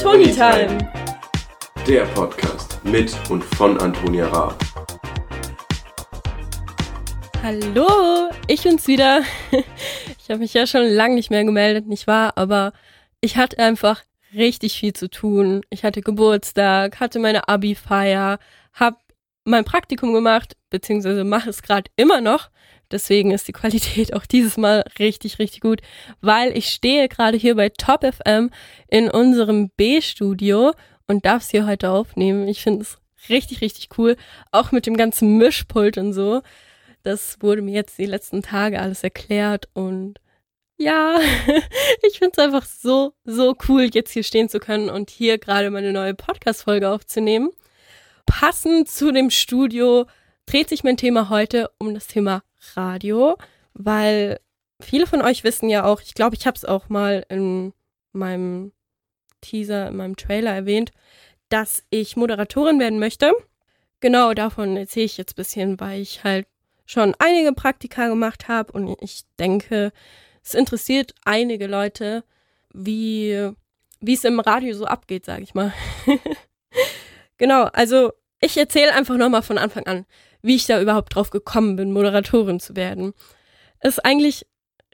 Tony Time. Der Podcast mit und von Antonia Raab. Hallo, ich bin's wieder. Ich habe mich ja schon lange nicht mehr gemeldet, nicht wahr? Aber ich hatte einfach richtig viel zu tun. Ich hatte Geburtstag, hatte meine Abi-Feier, hab mein Praktikum gemacht, beziehungsweise mache es gerade immer noch. Deswegen ist die Qualität auch dieses Mal richtig, richtig gut, weil ich stehe gerade hier bei Top FM in unserem B-Studio und darf es hier heute aufnehmen. Ich finde es richtig, richtig cool. Auch mit dem ganzen Mischpult und so. Das wurde mir jetzt die letzten Tage alles erklärt und ja, ich finde es einfach so, so cool, jetzt hier stehen zu können und hier gerade meine neue Podcast-Folge aufzunehmen. Passend zu dem Studio dreht sich mein Thema heute um das Thema Radio, weil viele von euch wissen ja auch, ich glaube, ich habe es auch mal in meinem Teaser, in meinem Trailer erwähnt, dass ich Moderatorin werden möchte. Genau davon erzähle ich jetzt ein bisschen, weil ich halt schon einige Praktika gemacht habe und ich denke, es interessiert einige Leute, wie es im Radio so abgeht, sage ich mal. genau, also ich erzähle einfach nochmal von Anfang an, wie ich da überhaupt drauf gekommen bin, Moderatorin zu werden. Ist eigentlich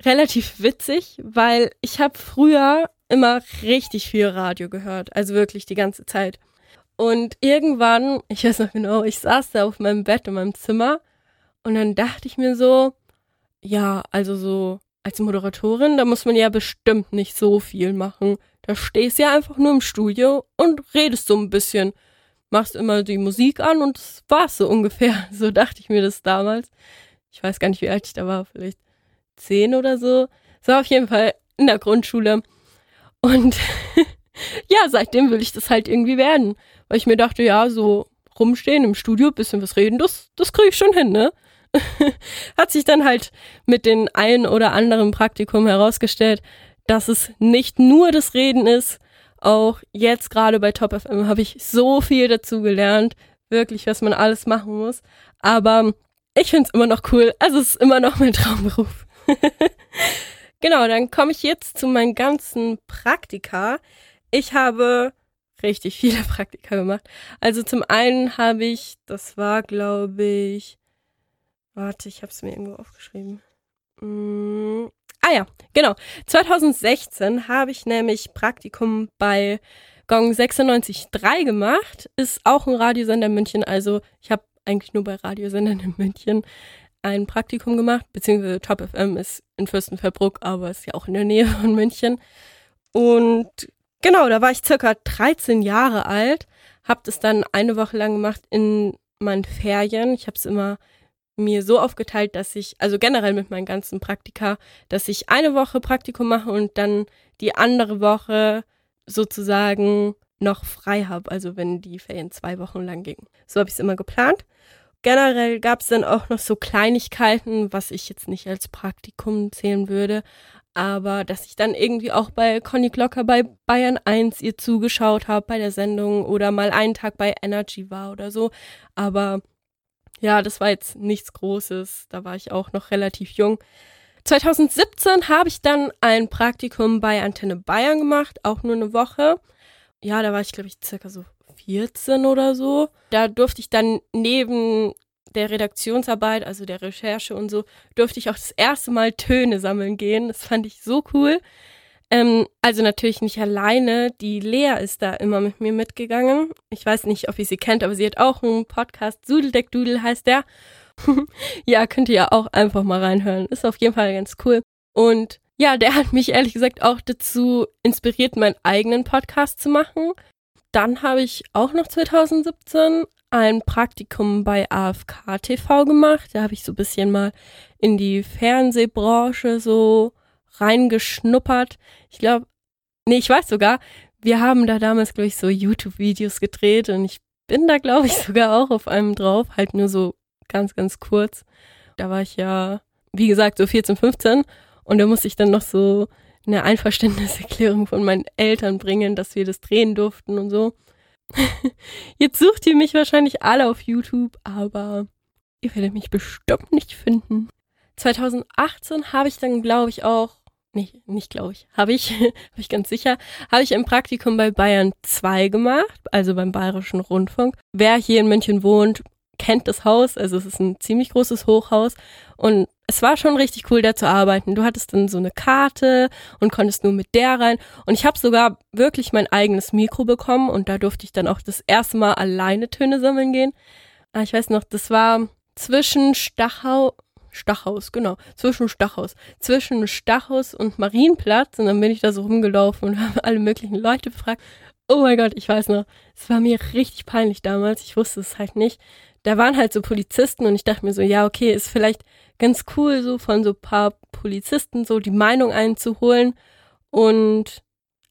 relativ witzig, weil ich habe früher immer richtig viel Radio gehört, also wirklich die ganze Zeit. Und irgendwann, ich weiß noch genau, ich saß da auf meinem Bett in meinem Zimmer und dann dachte ich mir so, ja, also so als Moderatorin, da muss man ja bestimmt nicht so viel machen. Da stehst du ja einfach nur im Studio und redest so ein bisschen. Machst immer die Musik an und das war's so ungefähr. So dachte ich mir das damals. Ich weiß gar nicht, wie alt ich da war, vielleicht zehn oder so. So auf jeden Fall in der Grundschule. Und ja, seitdem will ich das halt irgendwie werden. Weil ich mir dachte, ja, so rumstehen im Studio, bisschen was reden, das, das kriege ich schon hin, ne? hat sich dann halt mit den ein oder anderen Praktikum herausgestellt, dass es nicht nur das Reden ist. Auch jetzt gerade bei Top FM habe ich so viel dazu gelernt, wirklich, was man alles machen muss. Aber ich finde es immer noch cool. Also es ist immer noch mein Traumberuf. genau, dann komme ich jetzt zu meinen ganzen Praktika. Ich habe richtig viele Praktika gemacht. Also zum einen habe ich, das war glaube ich Warte, ich habe es mir irgendwo aufgeschrieben. Ah ja, genau. 2016 habe ich nämlich Praktikum bei Gong 96.3 gemacht. Ist auch ein Radiosender in München. Also ich habe eigentlich nur bei Radiosendern in München ein Praktikum gemacht, beziehungsweise Top FM ist in Fürstenfeldbruck, aber ist ja auch in der Nähe von München. Und genau, da war ich circa 13 Jahre alt, habe das dann eine Woche lang gemacht in meinen Ferien. Ich habe es immer mir so aufgeteilt, dass ich, also generell mit meinen ganzen Praktika, dass ich eine Woche Praktikum mache und dann die andere Woche sozusagen noch frei habe, also wenn die Ferien zwei Wochen lang gingen. So habe ich es immer geplant. Generell gab es dann auch noch so Kleinigkeiten, was ich jetzt nicht als Praktikum zählen würde, aber dass ich dann irgendwie auch bei Conny Glocker bei Bayern 1 ihr zugeschaut habe bei der Sendung oder mal einen Tag bei Energy war oder so. Aber ja, das war jetzt nichts Großes. Da war ich auch noch relativ jung. 2017 habe ich dann ein Praktikum bei Antenne Bayern gemacht, auch nur eine Woche. Ja, da war ich, glaube ich, circa so 14 oder so. Da durfte ich dann neben der Redaktionsarbeit, also der Recherche und so, durfte ich auch das erste Mal Töne sammeln gehen. Das fand ich so cool. Ähm, also natürlich nicht alleine. Die Lea ist da immer mit mir mitgegangen. Ich weiß nicht, ob ihr sie kennt, aber sie hat auch einen Podcast. Sudeldeckdudel heißt der. ja, könnt ihr ja auch einfach mal reinhören. Ist auf jeden Fall ganz cool. Und ja, der hat mich ehrlich gesagt auch dazu inspiriert, meinen eigenen Podcast zu machen. Dann habe ich auch noch 2017 ein Praktikum bei AFK TV gemacht. Da habe ich so ein bisschen mal in die Fernsehbranche so reingeschnuppert. Ich glaube, nee, ich weiß sogar, wir haben da damals, glaube ich, so YouTube-Videos gedreht und ich bin da, glaube ich, sogar auch auf einem drauf, halt nur so ganz, ganz kurz. Da war ich ja, wie gesagt, so 14, 15 und da musste ich dann noch so eine Einverständniserklärung von meinen Eltern bringen, dass wir das drehen durften und so. Jetzt sucht ihr mich wahrscheinlich alle auf YouTube, aber ihr werdet mich bestimmt nicht finden. 2018 habe ich dann, glaube ich, auch nicht, nicht glaube ich, habe ich, habe ich ganz sicher, habe ich ein Praktikum bei Bayern 2 gemacht, also beim Bayerischen Rundfunk. Wer hier in München wohnt, kennt das Haus, also es ist ein ziemlich großes Hochhaus und es war schon richtig cool, da zu arbeiten. Du hattest dann so eine Karte und konntest nur mit der rein. Und ich habe sogar wirklich mein eigenes Mikro bekommen und da durfte ich dann auch das erste Mal alleine Töne sammeln gehen. Ah, ich weiß noch, das war zwischen Stachau, Stachhaus, genau, zwischen Stachhaus, zwischen Stachhaus und Marienplatz. Und dann bin ich da so rumgelaufen und habe alle möglichen Leute befragt. Oh mein Gott, ich weiß noch, es war mir richtig peinlich damals. Ich wusste es halt nicht. Da waren halt so Polizisten und ich dachte mir so, ja, okay, ist vielleicht ganz cool, so von so paar Polizisten so die Meinung einzuholen. Und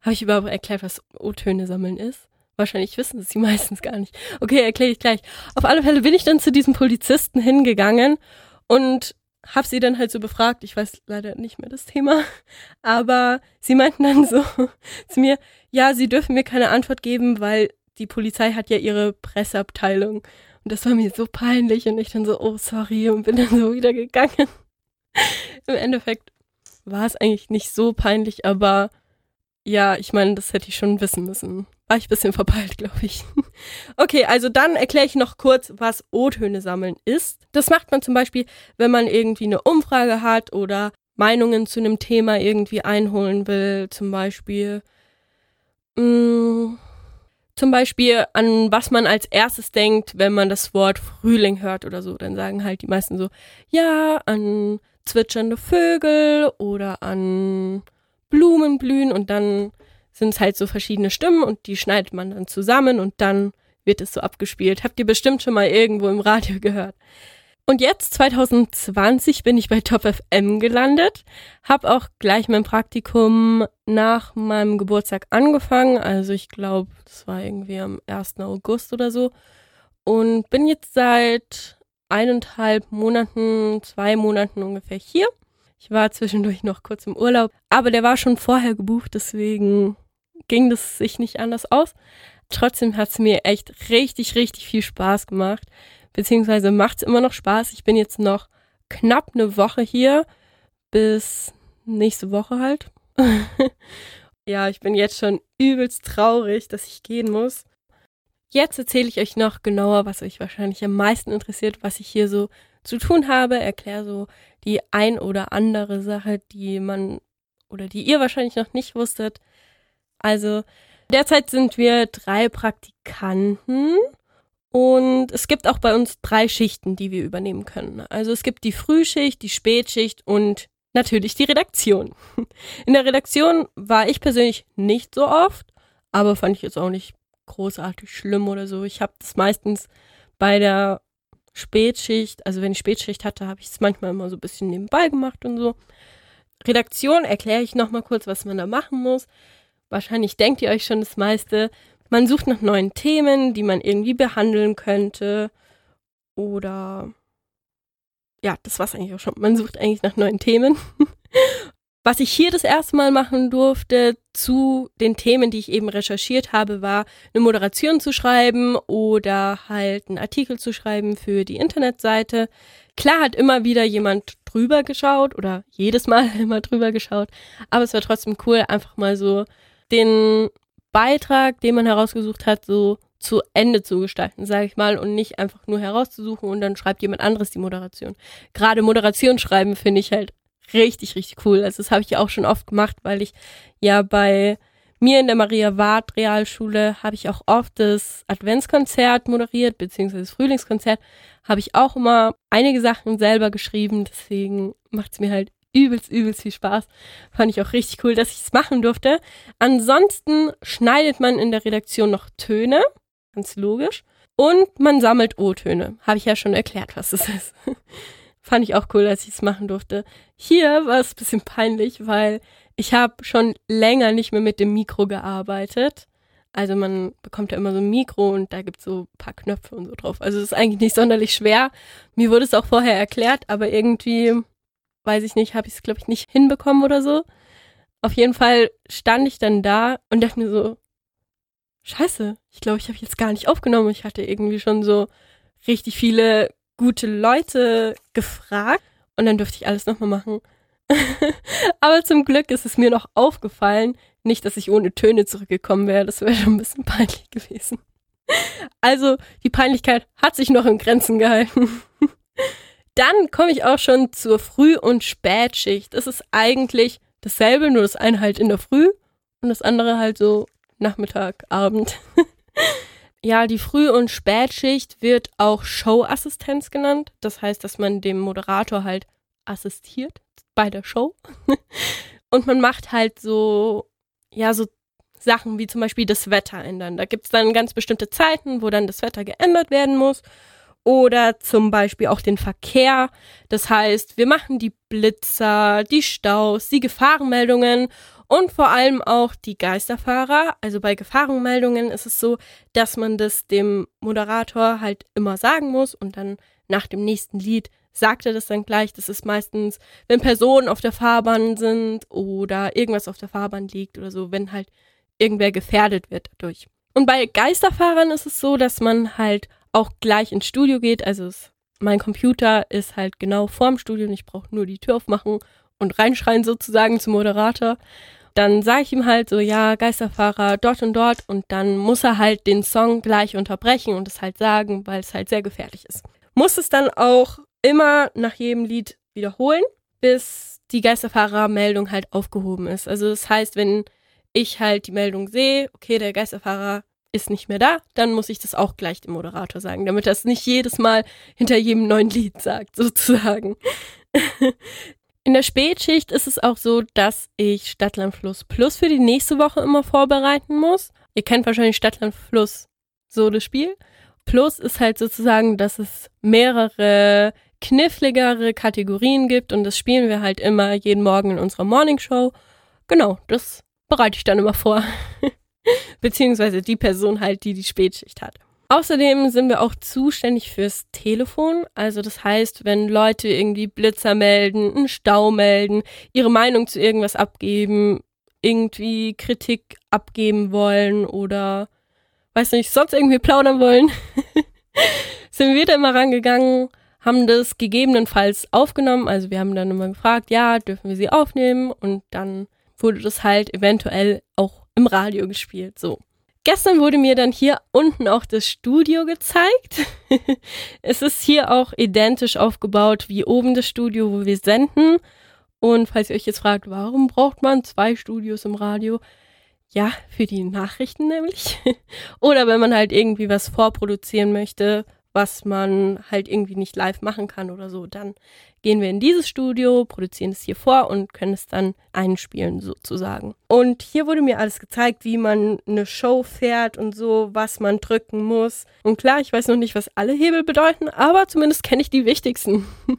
habe ich überhaupt erklärt, was O-Töne sammeln ist? Wahrscheinlich wissen es die meistens gar nicht. Okay, erkläre ich gleich. Auf alle Fälle bin ich dann zu diesem Polizisten hingegangen und habe sie dann halt so befragt. Ich weiß leider nicht mehr das Thema, aber sie meinten dann so zu mir, ja, sie dürfen mir keine Antwort geben, weil die Polizei hat ja ihre Presseabteilung. Und das war mir so peinlich und ich dann so, oh sorry und bin dann so wieder gegangen. Im Endeffekt war es eigentlich nicht so peinlich, aber ja, ich meine, das hätte ich schon wissen müssen. War ich ein bisschen verpeilt, glaube ich. Okay, also dann erkläre ich noch kurz, was O-Töne sammeln ist. Das macht man zum Beispiel, wenn man irgendwie eine Umfrage hat oder Meinungen zu einem Thema irgendwie einholen will. Zum Beispiel, mh, mm, zum Beispiel an was man als erstes denkt, wenn man das Wort Frühling hört oder so. Dann sagen halt die meisten so, ja, an zwitschernde Vögel oder an Blumen blühen und dann sind es halt so verschiedene Stimmen und die schneidet man dann zusammen und dann wird es so abgespielt. Habt ihr bestimmt schon mal irgendwo im Radio gehört. Und jetzt, 2020, bin ich bei Top FM gelandet, habe auch gleich mein Praktikum nach meinem Geburtstag angefangen. Also ich glaube, das war irgendwie am 1. August oder so. Und bin jetzt seit eineinhalb Monaten, zwei Monaten ungefähr hier. Ich war zwischendurch noch kurz im Urlaub, aber der war schon vorher gebucht, deswegen ging das sich nicht anders aus. Trotzdem hat es mir echt richtig, richtig viel Spaß gemacht. Beziehungsweise macht es immer noch Spaß. Ich bin jetzt noch knapp eine Woche hier, bis nächste Woche halt. ja, ich bin jetzt schon übelst traurig, dass ich gehen muss. Jetzt erzähle ich euch noch genauer, was euch wahrscheinlich am meisten interessiert, was ich hier so zu tun habe. Erkläre so die ein oder andere Sache, die man oder die ihr wahrscheinlich noch nicht wusstet. Also derzeit sind wir drei Praktikanten und es gibt auch bei uns drei Schichten, die wir übernehmen können. Also es gibt die Frühschicht, die Spätschicht und natürlich die Redaktion. In der Redaktion war ich persönlich nicht so oft, aber fand ich jetzt auch nicht großartig schlimm oder so. Ich habe das meistens bei der Spätschicht, also wenn ich Spätschicht hatte, habe ich es manchmal immer so ein bisschen nebenbei gemacht und so. Redaktion erkläre ich nochmal kurz, was man da machen muss. Wahrscheinlich denkt ihr euch schon das meiste. Man sucht nach neuen Themen, die man irgendwie behandeln könnte. Oder ja, das war's eigentlich auch schon. Man sucht eigentlich nach neuen Themen. Was ich hier das erste Mal machen durfte zu den Themen, die ich eben recherchiert habe, war eine Moderation zu schreiben oder halt einen Artikel zu schreiben für die Internetseite. Klar hat immer wieder jemand drüber geschaut oder jedes Mal immer drüber geschaut, aber es war trotzdem cool, einfach mal so den Beitrag, den man herausgesucht hat, so zu Ende zu gestalten, sage ich mal, und nicht einfach nur herauszusuchen und dann schreibt jemand anderes die Moderation. Gerade Moderation schreiben finde ich halt richtig, richtig cool. Also das habe ich ja auch schon oft gemacht, weil ich ja bei mir in der Maria Ward Realschule habe ich auch oft das Adventskonzert moderiert, beziehungsweise das Frühlingskonzert, habe ich auch immer einige Sachen selber geschrieben, deswegen macht es mir halt übelst, übelst viel Spaß. Fand ich auch richtig cool, dass ich es machen durfte. Ansonsten schneidet man in der Redaktion noch Töne, ganz logisch. Und man sammelt O-Töne. Habe ich ja schon erklärt, was das ist. Fand ich auch cool, dass ich es machen durfte. Hier war es ein bisschen peinlich, weil ich habe schon länger nicht mehr mit dem Mikro gearbeitet. Also man bekommt ja immer so ein Mikro und da gibt es so ein paar Knöpfe und so drauf. Also es ist eigentlich nicht sonderlich schwer. Mir wurde es auch vorher erklärt, aber irgendwie weiß ich nicht, habe ich es, glaube ich, nicht hinbekommen oder so. Auf jeden Fall stand ich dann da und dachte mir so, scheiße, ich glaube, ich habe jetzt gar nicht aufgenommen. Ich hatte irgendwie schon so richtig viele gute Leute gefragt und dann durfte ich alles nochmal machen. Aber zum Glück ist es mir noch aufgefallen. Nicht, dass ich ohne Töne zurückgekommen wäre. Das wäre schon ein bisschen peinlich gewesen. Also, die Peinlichkeit hat sich noch in Grenzen gehalten. Dann komme ich auch schon zur Früh- und Spätschicht. Es ist eigentlich dasselbe, nur das eine halt in der Früh und das andere halt so Nachmittag, Abend. ja, die Früh- und Spätschicht wird auch Showassistenz genannt. Das heißt, dass man dem Moderator halt assistiert bei der Show. und man macht halt so, ja, so Sachen wie zum Beispiel das Wetter ändern. Da gibt es dann ganz bestimmte Zeiten, wo dann das Wetter geändert werden muss. Oder zum Beispiel auch den Verkehr. Das heißt, wir machen die Blitzer, die Staus, die Gefahrenmeldungen und vor allem auch die Geisterfahrer. Also bei Gefahrenmeldungen ist es so, dass man das dem Moderator halt immer sagen muss und dann nach dem nächsten Lied sagt er das dann gleich. Das ist meistens, wenn Personen auf der Fahrbahn sind oder irgendwas auf der Fahrbahn liegt oder so, wenn halt irgendwer gefährdet wird dadurch. Und bei Geisterfahrern ist es so, dass man halt auch gleich ins Studio geht. Also es, mein Computer ist halt genau vorm Studio und ich brauche nur die Tür aufmachen und reinschreien sozusagen zum Moderator. Dann sage ich ihm halt so, ja, Geisterfahrer dort und dort und dann muss er halt den Song gleich unterbrechen und es halt sagen, weil es halt sehr gefährlich ist. Muss es dann auch immer nach jedem Lied wiederholen, bis die Geisterfahrermeldung halt aufgehoben ist. Also das heißt, wenn ich halt die Meldung sehe, okay, der Geisterfahrer ist nicht mehr da, dann muss ich das auch gleich dem Moderator sagen, damit er es nicht jedes Mal hinter jedem neuen Lied sagt, sozusagen. In der Spätschicht ist es auch so, dass ich Stadtland Fluss Plus für die nächste Woche immer vorbereiten muss. Ihr kennt wahrscheinlich Stadtland Fluss so das Spiel. Plus ist halt sozusagen, dass es mehrere kniffligere Kategorien gibt und das spielen wir halt immer jeden Morgen in unserer Morning Show. Genau, das bereite ich dann immer vor. Beziehungsweise die Person halt, die die Spätschicht hat. Außerdem sind wir auch zuständig fürs Telefon. Also das heißt, wenn Leute irgendwie Blitzer melden, einen Stau melden, ihre Meinung zu irgendwas abgeben, irgendwie Kritik abgeben wollen oder weiß nicht, sonst irgendwie plaudern wollen, sind wir da immer rangegangen, haben das gegebenenfalls aufgenommen. Also wir haben dann immer gefragt, ja, dürfen wir sie aufnehmen? Und dann wurde das halt eventuell auch im Radio gespielt. So. Gestern wurde mir dann hier unten auch das Studio gezeigt. es ist hier auch identisch aufgebaut wie oben das Studio, wo wir senden. Und falls ihr euch jetzt fragt, warum braucht man zwei Studios im Radio? Ja, für die Nachrichten nämlich. Oder wenn man halt irgendwie was vorproduzieren möchte, was man halt irgendwie nicht live machen kann oder so, dann gehen wir in dieses Studio, produzieren es hier vor und können es dann einspielen sozusagen. Und hier wurde mir alles gezeigt, wie man eine Show fährt und so, was man drücken muss. Und klar, ich weiß noch nicht, was alle Hebel bedeuten, aber zumindest kenne ich die wichtigsten.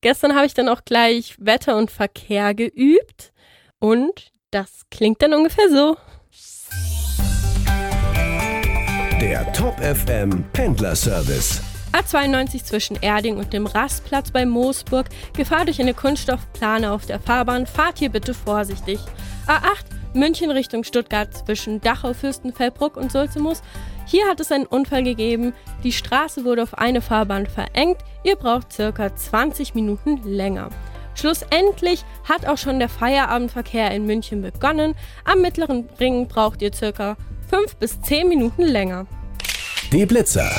Gestern habe ich dann auch gleich Wetter und Verkehr geübt und das klingt dann ungefähr so. Der Top FM Pendler Service. A92 zwischen Erding und dem Rastplatz bei Moosburg. Gefahr durch eine Kunststoffplane auf der Fahrbahn. Fahrt hier bitte vorsichtig. A8 München Richtung Stuttgart zwischen Dachau, Fürstenfeldbruck und Sulzemus. Hier hat es einen Unfall gegeben. Die Straße wurde auf eine Fahrbahn verengt. Ihr braucht circa 20 Minuten länger. Schlussendlich hat auch schon der Feierabendverkehr in München begonnen. Am mittleren Ring braucht ihr circa 5 bis 10 Minuten länger. Die Blitzer.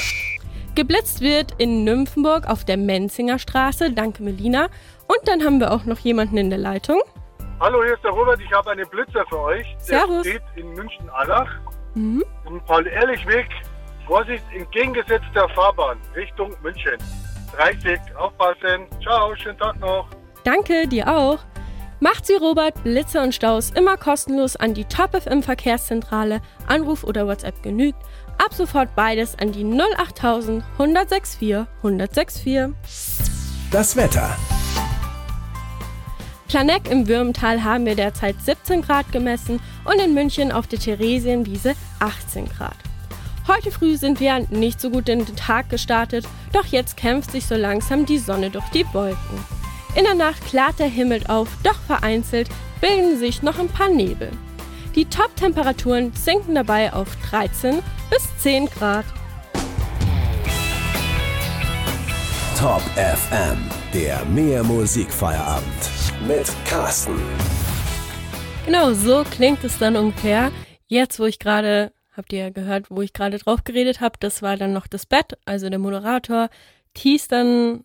Geblitzt wird in Nymphenburg auf der Menzinger Straße. Danke, Melina. Und dann haben wir auch noch jemanden in der Leitung. Hallo, hier ist der Robert. Ich habe einen Blitzer für euch. Servus. Der steht in München-Allach. Mhm. Im Paul-Ehrlich-Weg. Vorsicht, entgegengesetzter Fahrbahn Richtung München. 30, aufpassen. Ciao, schönen Tag noch. Danke, dir auch. Macht sie Robert, Blitzer und Staus immer kostenlos an die Top FM Verkehrszentrale. Anruf oder WhatsApp genügt. Ab sofort beides an die 08000 164 164. Das Wetter. Planeck im Würmtal haben wir derzeit 17 Grad gemessen und in München auf der Theresienwiese 18 Grad. Heute früh sind wir nicht so gut in den Tag gestartet, doch jetzt kämpft sich so langsam die Sonne durch die Wolken. In der Nacht klart der Himmel auf, doch vereinzelt bilden sich noch ein paar Nebel. Die Top-Temperaturen sinken dabei auf 13 bis 10 Grad. Top FM, der Mehr Musikfeierabend. mit Carsten. Genau, so klingt es dann ungefähr. Jetzt, wo ich gerade, habt ihr ja gehört, wo ich gerade drauf geredet habe, das war dann noch das Bett, also der Moderator teast dann,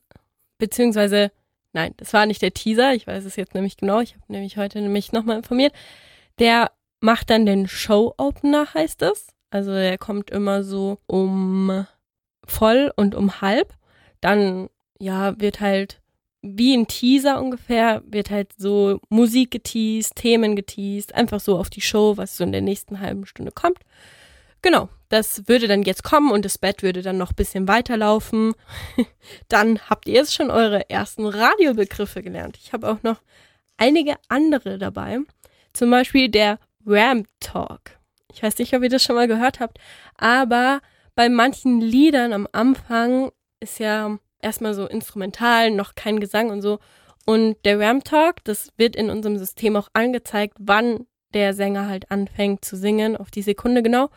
beziehungsweise, nein, das war nicht der Teaser, ich weiß es jetzt nämlich genau, ich habe nämlich heute nämlich nochmal informiert. Der macht dann den Show-Opener, heißt es. Also der kommt immer so um voll und um halb. Dann, ja, wird halt wie ein Teaser ungefähr, wird halt so Musik geteased, Themen geteased, einfach so auf die Show, was so in der nächsten halben Stunde kommt. Genau, das würde dann jetzt kommen und das Bett würde dann noch ein bisschen weiterlaufen. dann habt ihr jetzt schon eure ersten Radiobegriffe gelernt. Ich habe auch noch einige andere dabei. Zum Beispiel der Ramp Talk. Ich weiß nicht, ob ihr das schon mal gehört habt, aber bei manchen Liedern am Anfang ist ja erstmal so instrumental, noch kein Gesang und so. Und der Ram Talk, das wird in unserem System auch angezeigt, wann der Sänger halt anfängt zu singen, auf die Sekunde genau.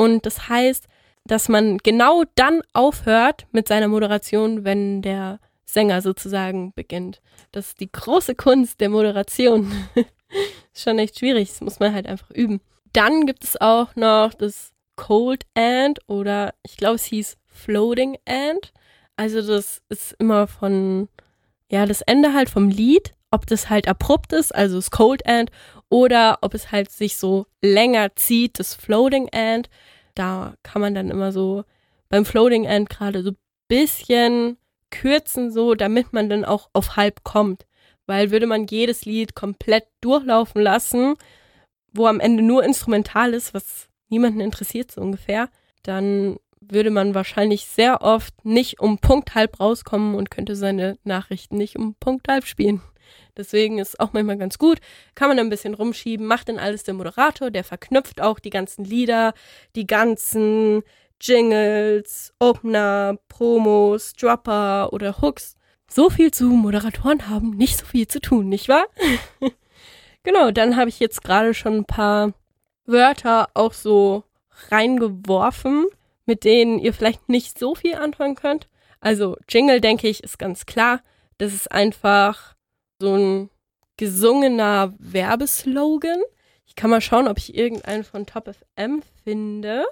Und das heißt, dass man genau dann aufhört mit seiner Moderation, wenn der Sänger sozusagen beginnt. Das ist die große Kunst der Moderation. ist schon echt schwierig, das muss man halt einfach üben. Dann gibt es auch noch das Cold End oder ich glaube, es hieß Floating End. Also das ist immer von, ja, das Ende halt vom Lied, ob das halt abrupt ist, also das Cold End, oder ob es halt sich so länger zieht, das Floating End. Da kann man dann immer so beim Floating End gerade so bisschen kürzen, so, damit man dann auch auf halb kommt. Weil würde man jedes Lied komplett durchlaufen lassen, wo am Ende nur instrumental ist, was niemanden interessiert so ungefähr, dann würde man wahrscheinlich sehr oft nicht um Punkt halb rauskommen und könnte seine Nachrichten nicht um Punkt halb spielen. Deswegen ist auch manchmal ganz gut, kann man ein bisschen rumschieben, macht dann alles der Moderator, der verknüpft auch die ganzen Lieder, die ganzen Jingles, Opener, Promos, Dropper oder Hooks. So viel zu Moderatoren haben nicht so viel zu tun, nicht wahr? genau, dann habe ich jetzt gerade schon ein paar Wörter auch so reingeworfen mit denen ihr vielleicht nicht so viel anfangen könnt. Also Jingle, denke ich, ist ganz klar. Das ist einfach so ein gesungener Werbeslogan. Ich kann mal schauen, ob ich irgendeinen von Top FM finde.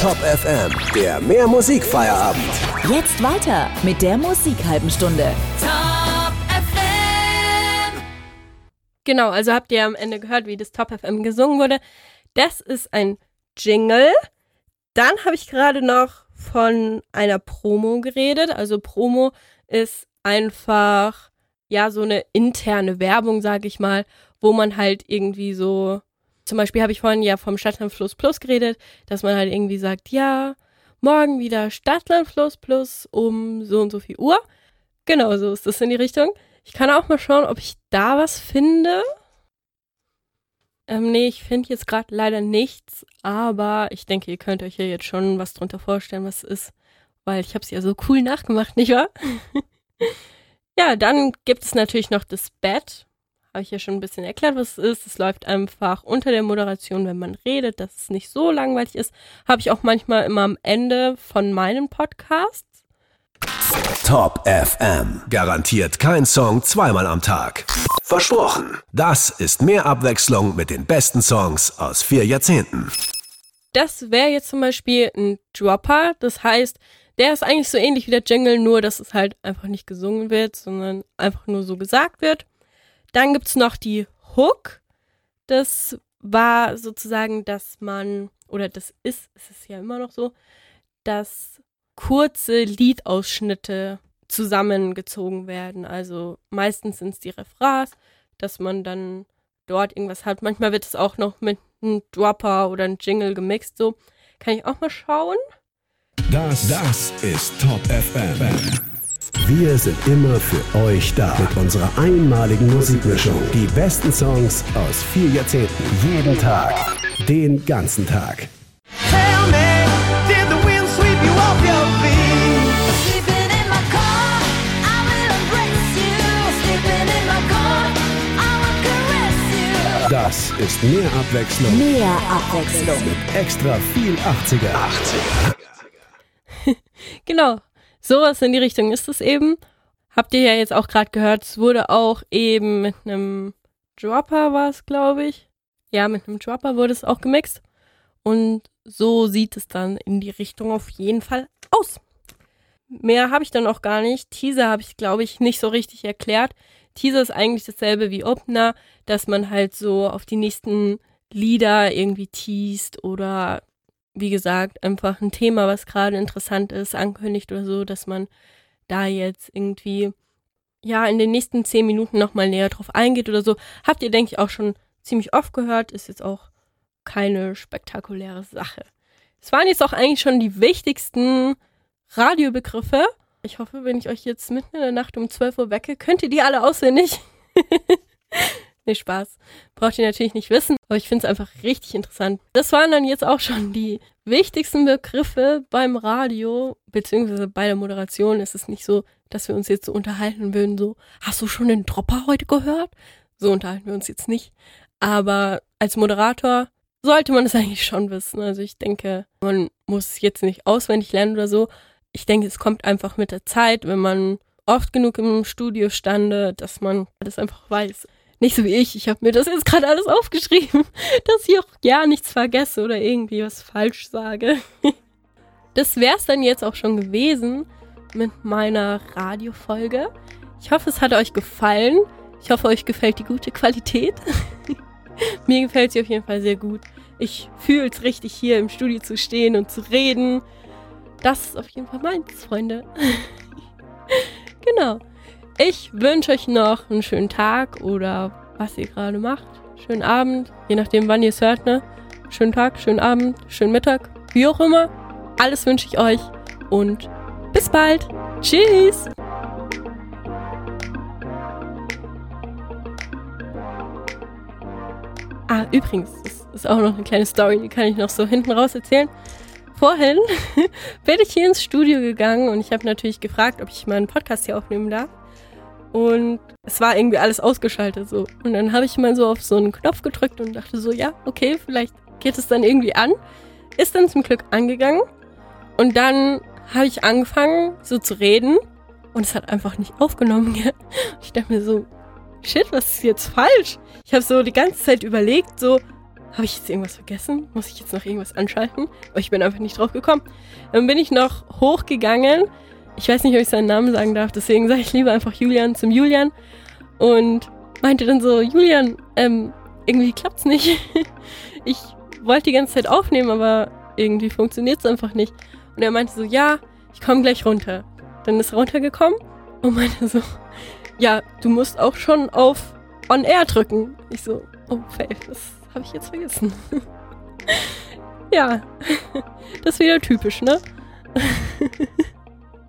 Top FM, der mehr Musikfeierabend. Jetzt weiter mit der Musikhalben Stunde. Top FM. Genau, also habt ihr am Ende gehört, wie das Top FM gesungen wurde. Das ist ein Jingle. Dann habe ich gerade noch von einer Promo geredet. Also Promo ist einfach ja so eine interne Werbung, sage ich mal, wo man halt irgendwie so, zum Beispiel habe ich vorhin ja vom Stadtlandfluss Plus geredet, dass man halt irgendwie sagt, ja, morgen wieder Stadtlandfluss Plus um so und so viel Uhr. Genau, so ist das in die Richtung. Ich kann auch mal schauen, ob ich da was finde. Ähm, nee, ich finde jetzt gerade leider nichts, aber ich denke, ihr könnt euch ja jetzt schon was drunter vorstellen, was es ist, weil ich habe es ja so cool nachgemacht, nicht wahr? ja, dann gibt es natürlich noch das Bett. Habe ich ja schon ein bisschen erklärt, was es ist. Es läuft einfach unter der Moderation, wenn man redet, dass es nicht so langweilig ist. Habe ich auch manchmal immer am Ende von meinen Podcasts. Top FM. Garantiert kein Song zweimal am Tag. Versprochen. Das ist mehr Abwechslung mit den besten Songs aus vier Jahrzehnten. Das wäre jetzt zum Beispiel ein Dropper. Das heißt, der ist eigentlich so ähnlich wie der Jingle, nur dass es halt einfach nicht gesungen wird, sondern einfach nur so gesagt wird. Dann gibt's noch die Hook. Das war sozusagen, dass man, oder das ist, es ist ja immer noch so, dass kurze Liedausschnitte zusammengezogen werden. Also meistens sind es die Refrains, dass man dann dort irgendwas hat. Manchmal wird es auch noch mit einem Dropper oder einem Jingle gemixt. So kann ich auch mal schauen. Das, das ist Top FM. Wir sind immer für euch da mit unserer einmaligen Musikmischung. Die besten Songs aus vier Jahrzehnten. Jeden Tag. Den ganzen Tag. Tell me, did the wind sweep you off your feet? Sleeping in my car, I will embrace you. Sleeping in my car, I will caress you. Das ist mehr Abwechslung Mehr Abwechslung. mit extra viel 80er. Genau, sowas in die Richtung ist es eben. Habt ihr ja jetzt auch gerade gehört, es wurde auch eben mit einem Dropper war es, glaube ich. Ja, mit einem Dropper wurde es auch gemixt. Und so sieht es dann in die Richtung auf jeden Fall aus. Mehr habe ich dann auch gar nicht. Teaser habe ich, glaube ich, nicht so richtig erklärt. Teaser ist eigentlich dasselbe wie Opener, dass man halt so auf die nächsten Lieder irgendwie teast oder wie gesagt, einfach ein Thema, was gerade interessant ist, ankündigt oder so, dass man da jetzt irgendwie ja in den nächsten zehn Minuten nochmal näher drauf eingeht oder so. Habt ihr, denke ich, auch schon ziemlich oft gehört, ist jetzt auch keine spektakuläre Sache. Es waren jetzt auch eigentlich schon die wichtigsten Radiobegriffe. Ich hoffe, wenn ich euch jetzt mitten in der Nacht um 12 Uhr wecke, könnt ihr die alle auswendig. nee, Spaß. Braucht ihr natürlich nicht wissen, aber ich finde es einfach richtig interessant. Das waren dann jetzt auch schon die wichtigsten Begriffe beim Radio, beziehungsweise bei der Moderation. Es ist nicht so, dass wir uns jetzt so unterhalten würden, so, hast du schon den Dropper heute gehört? So unterhalten wir uns jetzt nicht. Aber als Moderator sollte man es eigentlich schon wissen. Also ich denke, man muss es jetzt nicht auswendig lernen oder so. Ich denke, es kommt einfach mit der Zeit, wenn man oft genug im Studio stande, dass man das einfach weiß. Nicht so wie ich. Ich habe mir das jetzt gerade alles aufgeschrieben, dass ich auch ja nichts vergesse oder irgendwie was falsch sage. Das wäre es dann jetzt auch schon gewesen mit meiner Radiofolge. Ich hoffe, es hat euch gefallen. Ich hoffe, euch gefällt die gute Qualität. Mir gefällt sie auf jeden Fall sehr gut. Ich fühle es richtig, hier im Studio zu stehen und zu reden. Das ist auf jeden Fall meins, Freunde. genau. Ich wünsche euch noch einen schönen Tag oder was ihr gerade macht. Schönen Abend, je nachdem, wann ihr es hört, ne? Schönen Tag, schönen Abend, schönen Mittag, wie auch immer. Alles wünsche ich euch und bis bald. Tschüss. Ah, übrigens, das ist auch noch eine kleine Story, die kann ich noch so hinten raus erzählen. Vorhin bin ich hier ins Studio gegangen und ich habe natürlich gefragt, ob ich meinen Podcast hier aufnehmen darf. Und es war irgendwie alles ausgeschaltet so. Und dann habe ich mal so auf so einen Knopf gedrückt und dachte so, ja, okay, vielleicht geht es dann irgendwie an. Ist dann zum Glück angegangen. Und dann habe ich angefangen, so zu reden. Und es hat einfach nicht aufgenommen. Ich dachte mir so, shit, was ist jetzt falsch? Ich habe so die ganze Zeit überlegt, so, habe ich jetzt irgendwas vergessen? Muss ich jetzt noch irgendwas anschalten? Aber ich bin einfach nicht drauf gekommen. Dann bin ich noch hochgegangen. Ich weiß nicht, ob ich seinen Namen sagen darf, deswegen sage ich lieber einfach Julian zum Julian. Und meinte dann so, Julian, ähm, irgendwie klappt's nicht. ich wollte die ganze Zeit aufnehmen, aber irgendwie funktioniert's einfach nicht. Und er meinte so, ja, ich komme gleich runter. Dann ist er runtergekommen und meinte so, ja, du musst auch schon auf On Air drücken. Ich so, oh, fail, das habe ich jetzt vergessen. ja, das ist wieder typisch, ne?